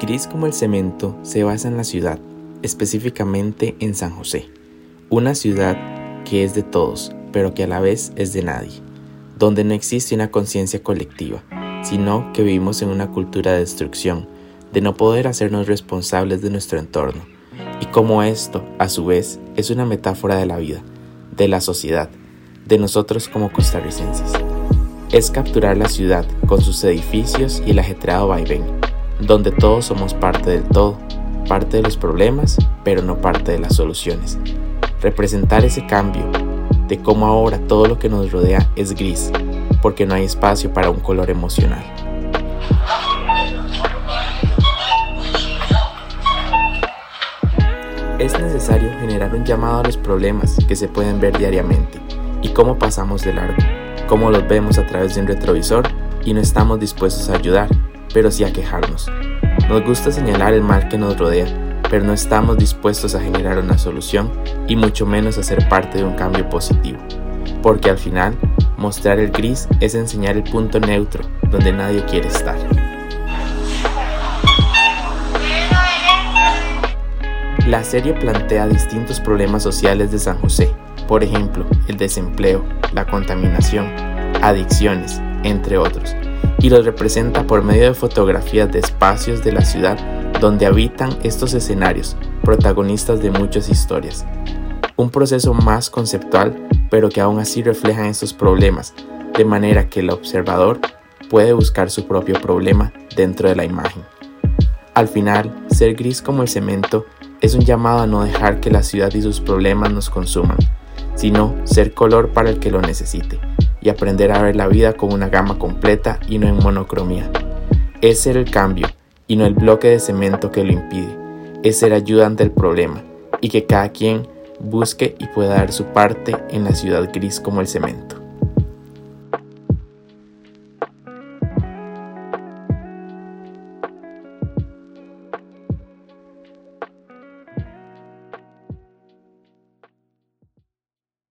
Gris como el cemento se basa en la ciudad, específicamente en San José, una ciudad que es de todos, pero que a la vez es de nadie, donde no existe una conciencia colectiva, sino que vivimos en una cultura de destrucción, de no poder hacernos responsables de nuestro entorno, y como esto, a su vez, es una metáfora de la vida, de la sociedad, de nosotros como costarricenses. Es capturar la ciudad con sus edificios y el ajetreado vaivén, donde todos somos parte del todo, parte de los problemas, pero no parte de las soluciones. Representar ese cambio de cómo ahora todo lo que nos rodea es gris, porque no hay espacio para un color emocional. Es necesario generar un llamado a los problemas que se pueden ver diariamente y cómo pasamos de largo, cómo los vemos a través de un retrovisor y no estamos dispuestos a ayudar, pero sí a quejarnos. Nos gusta señalar el mal que nos rodea, pero no estamos dispuestos a generar una solución y mucho menos a ser parte de un cambio positivo. Porque al final, mostrar el gris es enseñar el punto neutro donde nadie quiere estar. La serie plantea distintos problemas sociales de San José, por ejemplo, el desempleo, la contaminación, adicciones, entre otros, y los representa por medio de fotografías de espacios de la ciudad donde habitan estos escenarios, protagonistas de muchas historias. Un proceso más conceptual, pero que aún así refleja estos problemas, de manera que el observador puede buscar su propio problema dentro de la imagen. Al final, ser gris como el cemento es un llamado a no dejar que la ciudad y sus problemas nos consuman, sino ser color para el que lo necesite y aprender a ver la vida con una gama completa y no en monocromía. Es ser el cambio y no el bloque de cemento que lo impide. Es ser ayuda ante el problema y que cada quien busque y pueda dar su parte en la ciudad gris como el cemento.